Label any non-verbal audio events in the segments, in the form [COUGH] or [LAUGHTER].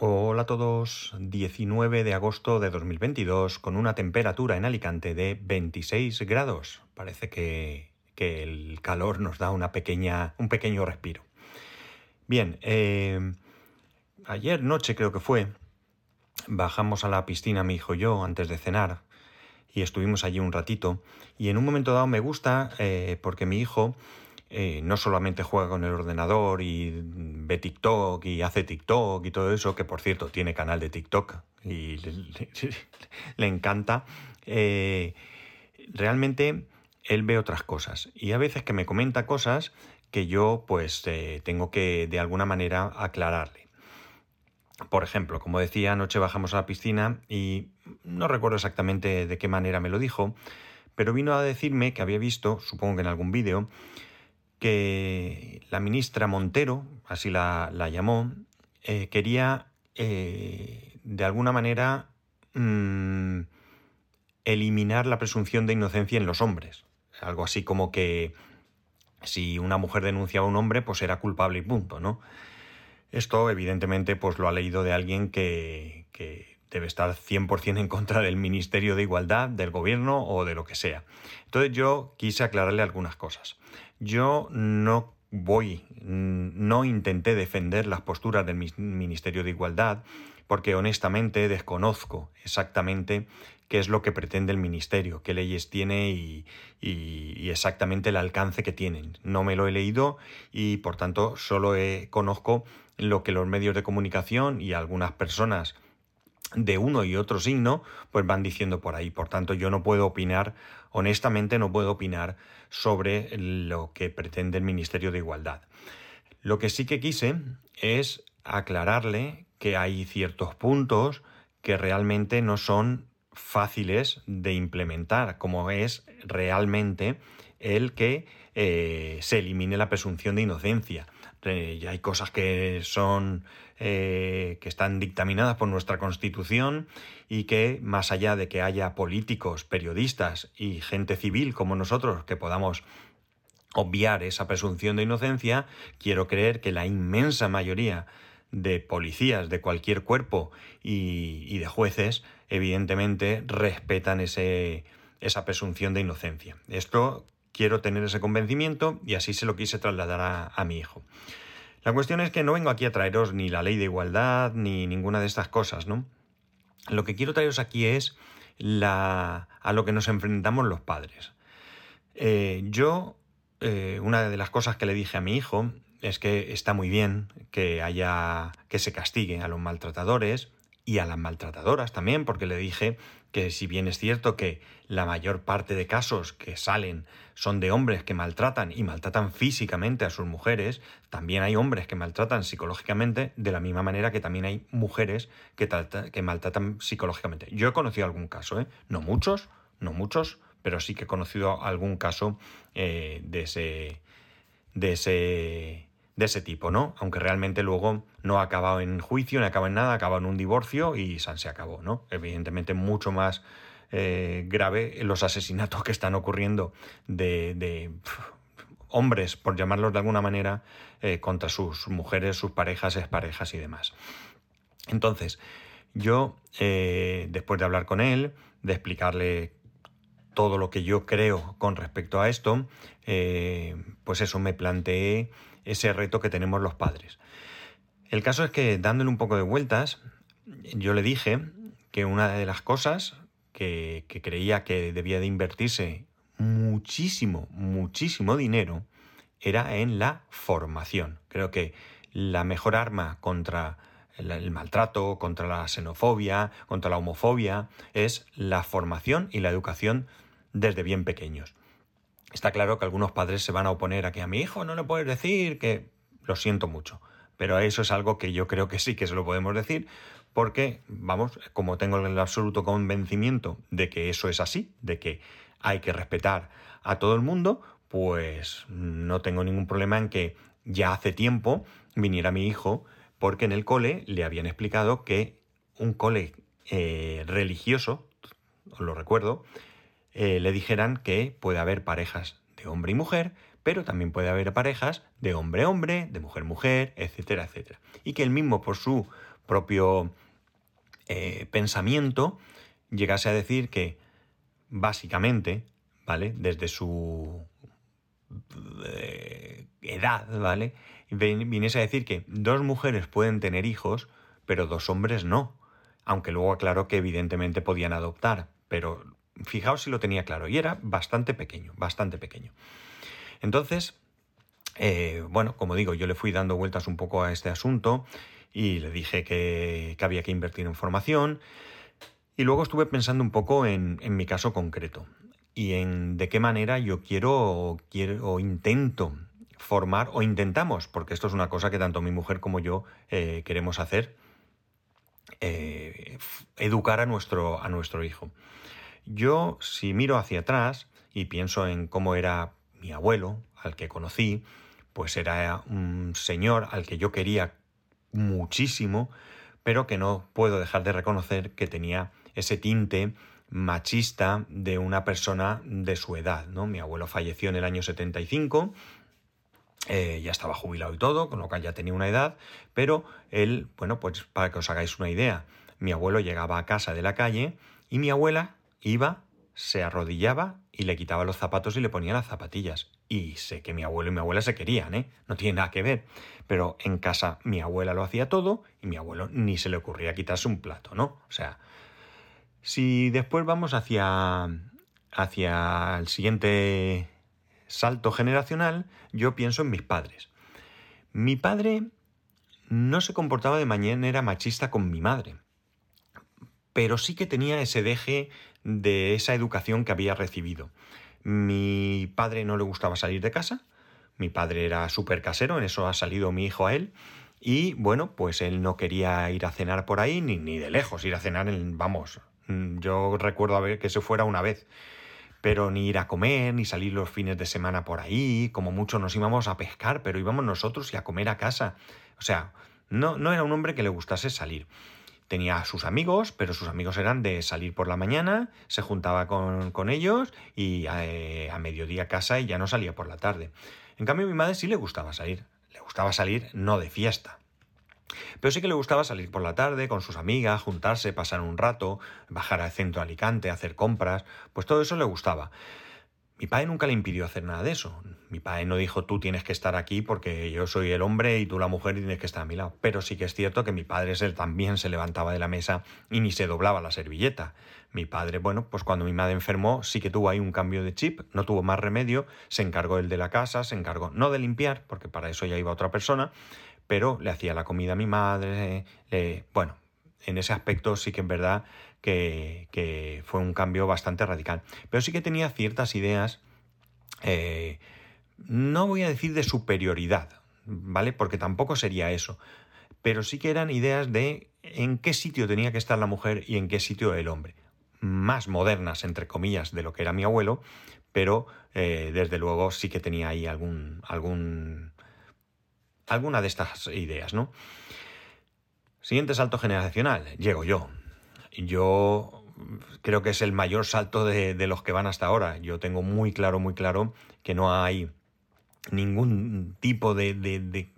Hola a todos, 19 de agosto de 2022 con una temperatura en Alicante de 26 grados. Parece que, el calor nos da una pequeña, un pequeño respiro. Bien, eh, ayer noche creo que fue, bajamos a la piscina mi hijo y yo antes de cenar y estuvimos allí un ratito y en un momento dado me gusta eh, porque mi hijo eh, no solamente juega con el ordenador y ve TikTok y hace TikTok y todo eso, que por cierto tiene canal de TikTok y le, encanta, eh, realmente él ve otras cosas y a veces que me comenta cosas que yo pues eh, tengo que de alguna manera aclararle. Por ejemplo, como decía, anoche bajamos a la piscina y no recuerdo exactamente de qué manera me lo dijo, pero vino a decirme que había visto, supongo que en algún vídeo, que la ministra Montero, así la, llamó, eh, quería eh, de alguna manera mm, eliminar la presunción de inocencia en los hombres. Algo así como que si una mujer denunciaba a un hombre, pues era culpable y punto, ¿no? Esto, evidentemente, pues lo ha leído de alguien que, que debe estar 100% en contra del Ministerio de Igualdad, del Gobierno o de lo que sea. Entonces yo quise aclararle algunas cosas. Yo no voy, no intenté defender las posturas del Ministerio de Igualdad porque honestamente desconozco exactamente qué es lo que pretende el Ministerio, qué leyes tiene y, exactamente el alcance que tienen. No me lo he leído y por tanto solo conozco lo que los medios de comunicación y algunas personas de uno y otro signo, pues van diciendo por ahí. Por tanto, yo no puedo opinar, honestamente no puedo opinar sobre lo que pretende el Ministerio de Igualdad. Lo que sí que quise es aclararle que hay ciertos puntos que realmente no son fáciles de implementar, como es realmente el que eh, se elimine la presunción de inocencia. Eh, ya hay cosas que son eh, que están dictaminadas por nuestra Constitución y que más allá de que haya políticos, periodistas y gente civil como nosotros que podamos obviar esa presunción de inocencia, quiero creer que la inmensa mayoría de policías de cualquier cuerpo y, de jueces, evidentemente respetan ese, esa presunción de inocencia. Esto quiero tener ese convencimiento y así se lo quise trasladar a, mi hijo. La cuestión es que no vengo aquí a traeros ni la ley de igualdad ni ninguna de estas cosas, ¿no? Lo que quiero traeros aquí es la, a lo que nos enfrentamos los padres. Eh, yo, eh, una de las cosas que le dije a mi hijo es que está muy bien que haya que se castigue a los maltratadores y a las maltratadoras también, porque le dije que si bien es cierto que la mayor parte de casos que salen son de hombres que maltratan y maltratan físicamente a sus mujeres, también hay hombres que maltratan psicológicamente de la misma manera que también hay mujeres que, maltratan psicológicamente. Yo he conocido algún caso, ¿eh? no muchos, no muchos, pero sí que he conocido algún caso eh, de ese de ese de ese tipo, ¿no? Aunque realmente luego no ha acabado en juicio, no ha acabado en nada, ha acabado en un divorcio y se acabó, ¿no? Evidentemente mucho más eh, grave los asesinatos que están ocurriendo de, hombres, por llamarlos de alguna manera, eh, contra sus mujeres, sus parejas, exparejas y demás. Entonces, yo, eh, después de hablar con él, de explicarle todo lo que yo creo con respecto a esto, pues eso me planteé ese reto que tenemos los padres. El caso es que dándole un poco de vueltas, yo le dije que una de las cosas que, creía que debía de invertirse muchísimo, muchísimo dinero era en la formación. Creo que la mejor arma contra el, maltrato, contra la xenofobia, contra la homofobia, es la formación y la educación desde bien pequeños. Está claro que algunos padres se van a oponer a que a mi hijo no le puedes decir que lo siento mucho, pero eso es algo que yo creo que sí que se lo podemos decir porque, vamos, como tengo el absoluto convencimiento de que eso es así, de que hay que respetar a todo el mundo, pues no tengo ningún problema en que ya hace tiempo viniera mi hijo porque en el cole le habían explicado que un cole eh, religioso, os lo recuerdo, eh, le dijeran que puede haber parejas de hombre y mujer, pero también puede haber parejas de hombre-hombre, de mujer-mujer, etcétera, etcétera. Y que él mismo por su propio eh, pensamiento, llegase a decir que básicamente, ¿vale? Desde su eh, edad, ¿vale? Viniese a decir que dos mujeres pueden tener hijos, pero dos hombres no. Aunque luego aclaró que evidentemente podían adoptar, pero fijaos si lo tenía claro. Y era bastante pequeño, bastante pequeño. Entonces, eh, bueno, como digo, yo le fui dando vueltas un poco a este asunto y le dije que, había que invertir en formación. Y luego estuve pensando un poco en, mi caso concreto y en de qué manera yo quiero, quiero o intento formar o intentamos, porque esto es una cosa que tanto mi mujer como yo eh, queremos hacer, eh, educar a nuestro, a nuestro hijo. Yo, si miro hacia atrás y pienso en cómo era mi abuelo, al que conocí, pues era un señor al que yo quería muchísimo, pero que no puedo dejar de reconocer que tenía ese tinte machista de una persona de su edad, ¿no? Mi abuelo falleció en el año 75, eh, ya estaba jubilado y todo, con lo cual ya tenía una edad, pero él, bueno, pues para que os hagáis una idea, mi abuelo llegaba a casa de la calle y mi abuela iba, se arrodillaba y le quitaba los zapatos y le ponía las zapatillas. Y sé que mi abuelo y mi abuela se querían, ¿eh? No tiene nada que ver. Pero en casa mi abuela lo hacía todo y mi abuelo ni se le ocurría quitarse un plato, ¿no? O sea, si después vamos hacia, hacia el siguiente salto generacional, yo pienso en mis padres. Mi padre no se comportaba de manera machista con mi madre, pero sí que tenía ese deje de esa educación que había recibido. Mi padre no le gustaba salir de casa, mi padre era súper casero, en eso ha salido mi hijo a él, y bueno, pues él no quería ir a cenar por ahí, ni, ni de lejos, ir a cenar en, vamos, yo recuerdo a ver que se fuera una vez, pero ni ir a comer, ni salir los fines de semana por ahí, como mucho nos íbamos a pescar, pero íbamos nosotros y a comer a casa. O sea, no, no era un hombre que le gustase salir. Tenía a sus amigos, pero sus amigos eran de salir por la mañana, se juntaba con, ellos y eh, a, mediodía casa y ya no salía por la tarde. En cambio, a mi madre sí le gustaba salir. Le gustaba salir no de fiesta. Pero sí que le gustaba salir por la tarde con sus amigas, juntarse, pasar un rato, bajar al centro de Alicante, hacer compras, pues todo eso le gustaba. Mi padre nunca le impidió hacer nada de eso. Mi padre no dijo tú tienes que estar aquí porque yo soy el hombre y tú la mujer y tienes que estar a mi lado. Pero sí que es cierto que mi padre también se levantaba de la mesa y ni se doblaba la servilleta. Mi padre, bueno, pues cuando mi madre enfermó sí que tuvo ahí un cambio de chip, no tuvo más remedio, se encargó él de la casa, se encargó no de limpiar, porque para eso ya iba otra persona, pero le hacía la comida a mi madre, le, bueno, en ese aspecto sí que es verdad que, fue un cambio bastante radical. Pero sí que tenía ciertas ideas, eh, no voy a decir de superioridad, ¿vale? Porque tampoco sería eso. Pero sí que eran ideas de en qué sitio tenía que estar la mujer y en qué sitio el hombre. Más modernas, entre comillas, de lo que era mi abuelo, pero eh, desde luego sí que tenía ahí algún, alguna de estas ideas, ¿no? Siguiente salto generacional, llego yo. Yo creo que es el mayor salto de, los que van hasta ahora. Yo tengo muy claro, muy claro que no hay ningún tipo de, de,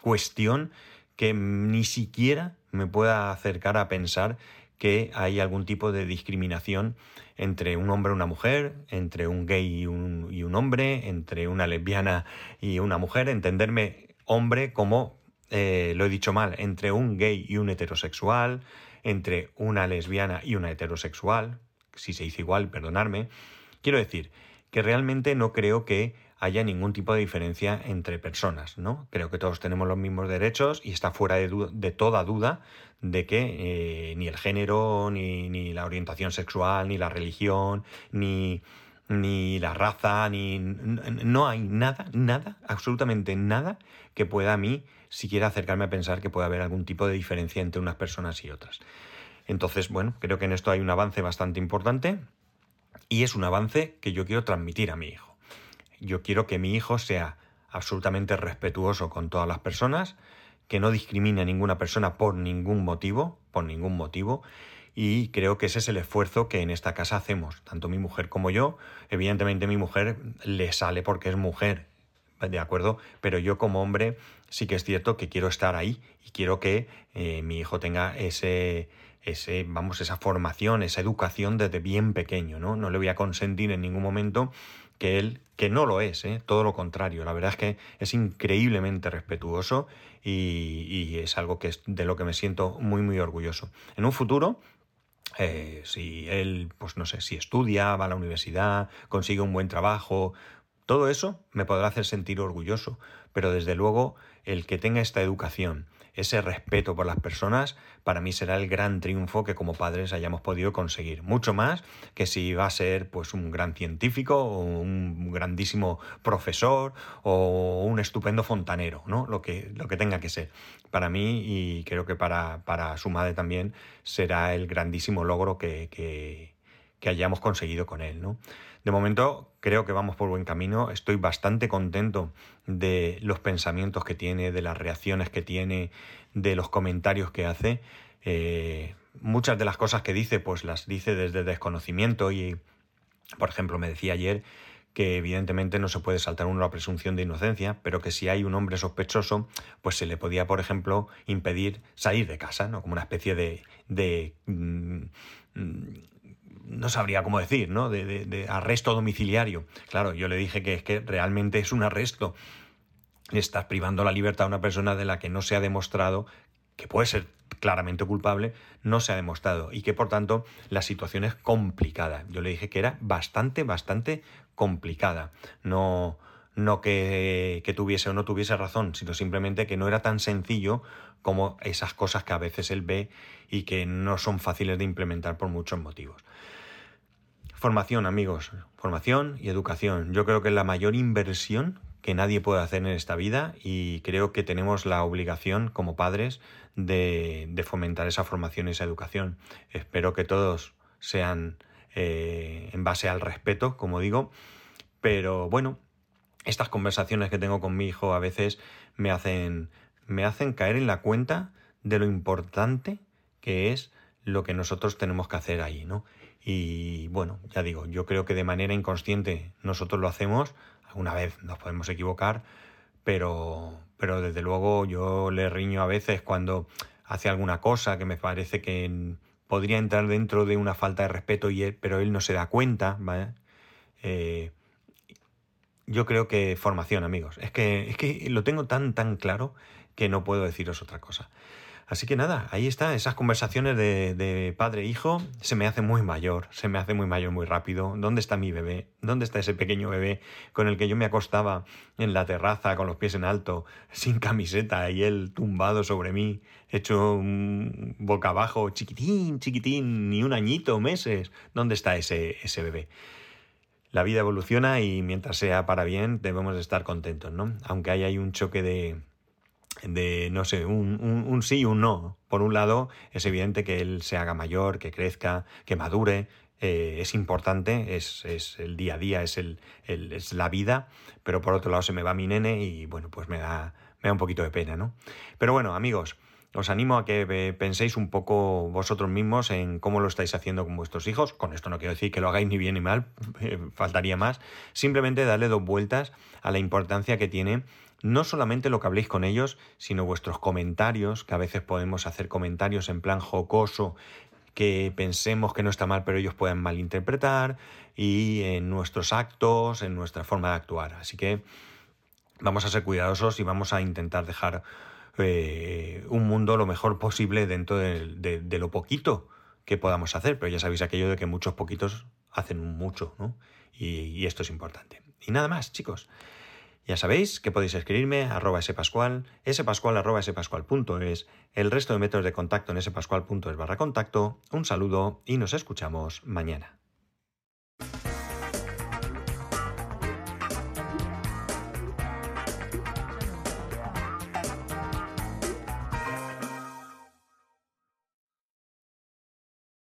cuestión que ni siquiera me pueda acercar a pensar que hay algún tipo de discriminación entre un hombre y una mujer, entre un gay y un, y un hombre, entre una lesbiana y una mujer, entenderme hombre como eh, lo he dicho mal, entre un gay y un heterosexual, entre una lesbiana y una heterosexual, si se dice igual, perdonarme. Quiero decir que realmente no creo que haya ningún tipo de diferencia entre personas, ¿no? Creo que todos tenemos los mismos derechos y está fuera de, toda duda de que eh, ni el género, ni, la orientación sexual, ni la religión, ni, ni la raza, ni... No hay nada, nada, absolutamente nada que pueda a mí siquiera acercarme a pensar que puede haber algún tipo de diferencia entre unas personas y otras. Entonces, bueno, creo que en esto hay un avance bastante importante y es un avance que yo quiero transmitir a mi hijo. Yo quiero que mi hijo sea absolutamente respetuoso con todas las personas, que no discrimine a ninguna persona por ningún motivo, por ningún motivo, y creo que ese es el esfuerzo que en esta casa hacemos, tanto mi mujer como yo. Evidentemente mi mujer le sale porque es mujer, de acuerdo, pero yo como hombre sí que es cierto que quiero estar ahí y quiero que eh, mi hijo tenga ese, ese, vamos, esa formación, esa educación desde bien pequeño, ¿no? No le voy a consentir en ningún momento que él, que no lo es, ¿eh? todo lo contrario. La verdad es que es increíblemente respetuoso y, es algo que es de lo que me siento muy, muy orgulloso. En un futuro, eh, si él, pues no sé, si estudia, va a la universidad, consigue un buen trabajo, todo eso me podrá hacer sentir orgulloso, pero desde luego el que tenga esta educación, ese respeto por las personas, para mí será el gran triunfo que como padres hayamos podido conseguir. Mucho más que si va a ser pues un gran científico o un grandísimo profesor o un estupendo fontanero, ¿no? Lo que, lo que tenga que ser. Para mí y creo que para, para su madre también será el grandísimo logro que, que, que hayamos conseguido con él, ¿no? De momento creo que vamos por buen camino, estoy bastante contento de los pensamientos que tiene, de las reacciones que tiene, de los comentarios que hace. Eh, muchas de las cosas que dice, pues las dice desde desconocimiento y, por ejemplo, me decía ayer que evidentemente no se puede saltar uno la presunción de inocencia, pero que si hay un hombre sospechoso, pues se le podía, por ejemplo, impedir salir de casa, ¿no? Como una especie de, de mm, no sabría cómo decir, ¿no? De, arresto domiciliario. Claro, yo le dije que es que realmente es un arresto. Estás privando la libertad a una persona de la que no se ha demostrado que puede ser claramente culpable, no se ha demostrado y que por tanto la situación es complicada. Yo le dije que era bastante, bastante complicada. No, no que, tuviese o no tuviese razón, sino simplemente que no era tan sencillo como esas cosas que a veces él ve y que no son fáciles de implementar por muchos motivos. Formación, amigos, formación y educación. Yo creo que es la mayor inversión que nadie puede hacer en esta vida y creo que tenemos la obligación como padres de, fomentar esa formación y esa educación. Espero que todos sean eh, en base al respeto, como digo, pero bueno, estas conversaciones que tengo con mi hijo a veces me hacen, me hacen caer en la cuenta de lo importante que es lo que nosotros tenemos que hacer ahí, ¿no? Y bueno, ya digo, yo creo que de manera inconsciente nosotros lo hacemos, alguna vez nos podemos equivocar, pero, pero desde luego yo le riño a veces cuando hace alguna cosa que me parece que podría entrar dentro de una falta de respeto, y pero él no se da cuenta, ¿vale? Eh, yo creo que formación, amigos. Es que, es que lo tengo tan, tan claro que no puedo deciros otra cosa. Así que nada, ahí está, esas conversaciones de, padre e se me hace muy mayor, se me hace muy mayor muy rápido. ¿Dónde está mi bebé? ¿Dónde está ese pequeño bebé con el que yo me acostaba en la terraza con los pies en alto, sin camiseta y él tumbado sobre mí, hecho boca abajo, chiquitín, chiquitín, ni un añito, meses? ¿Dónde está ese, ese bebé? La vida evoluciona y mientras sea para bien debemos estar contentos, ¿no? Aunque hay ahí un choque de, de, no sé, un, un, sí y un no. Por un lado, es evidente que él se haga mayor, que crezca, que madure, eh, es importante, es, es, el día a día, es, el, es la vida, pero por otro lado se me va mi nene y bueno, pues me da, me da un poquito de pena, ¿no? Pero bueno, amigos, os animo a que penséis un poco vosotros mismos en cómo lo estáis haciendo con vuestros hijos. Con esto no quiero decir que lo hagáis ni bien ni mal, [LAUGHS] eh, faltaría más. Simplemente darle dos vueltas a la importancia que tiene no solamente lo que habléis con ellos, sino vuestros comentarios, que a veces podemos hacer comentarios en plan jocoso que pensemos que no está mal, pero ellos pueden malinterpretar, y en nuestros actos, en nuestra forma de actuar. Así que vamos a ser cuidadosos y vamos a intentar dejar eh, un mundo lo mejor posible dentro de, lo poquito que podamos hacer, pero ya sabéis aquello de que muchos poquitos hacen mucho, ¿no? Y esto es importante. Y nada más, chicos. Ya sabéis que podéis escribirme a arroba spascual, spascual arroba spascual.es, el resto de métodos de contacto en spascual.es barra contacto. Un saludo y nos escuchamos mañana.